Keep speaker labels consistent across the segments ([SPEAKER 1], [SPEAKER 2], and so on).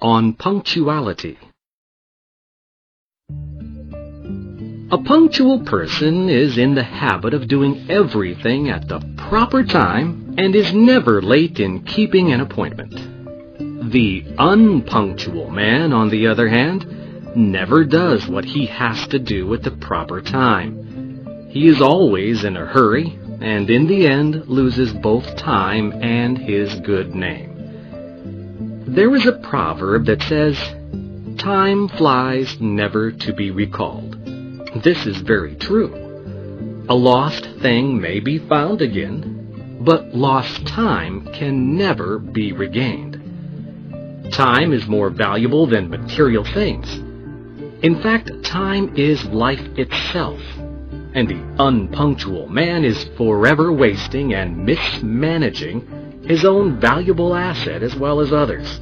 [SPEAKER 1] on punctuality. A punctual person is in the habit of doing everything at the proper time and is never late in keeping an appointment. The unpunctual man, on the other hand, never does what he has to do at the proper time. He is always in a hurry and in the end loses both time and his good name. There is a proverb that says, Time flies never to be recalled. This is very true. A lost thing may be found again, but lost time can never be regained. Time is more valuable than material things. In fact, time is life itself, and the unpunctual man is forever wasting and mismanaging his own valuable asset as well as others.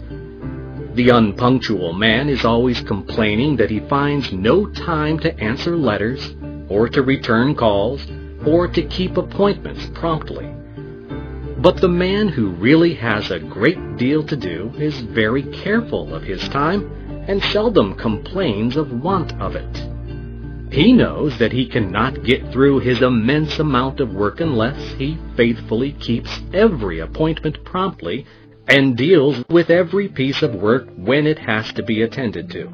[SPEAKER 1] The unpunctual man is always complaining that he finds no time to answer letters, or to return calls, or to keep appointments promptly. But the man who really has a great deal to do is very careful of his time and seldom complains of want of it. He knows that he cannot get through his immense amount of work unless he faithfully keeps every appointment promptly and deals with every piece of work when it has to be attended to.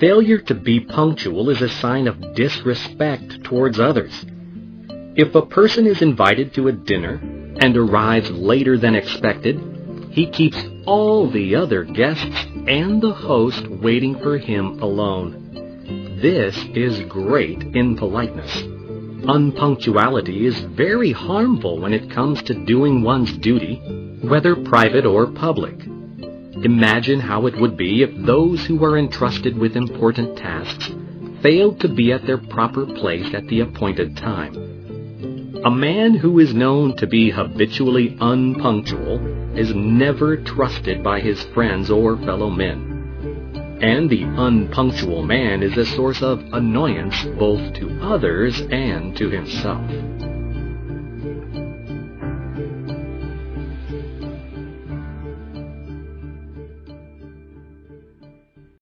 [SPEAKER 1] Failure to be punctual is a sign of disrespect towards others. If a person is invited to a dinner and arrives later than expected, he keeps all the other guests and the host waiting for him alone. This is great impoliteness. Unpunctuality is very harmful when it comes to doing one's duty whether private or public. Imagine how it would be if those who are entrusted with important tasks failed to be at their proper place at the appointed time. A man who is known to be habitually unpunctual is never trusted by his friends or fellow men. And the unpunctual man is a source of annoyance both to others and to himself.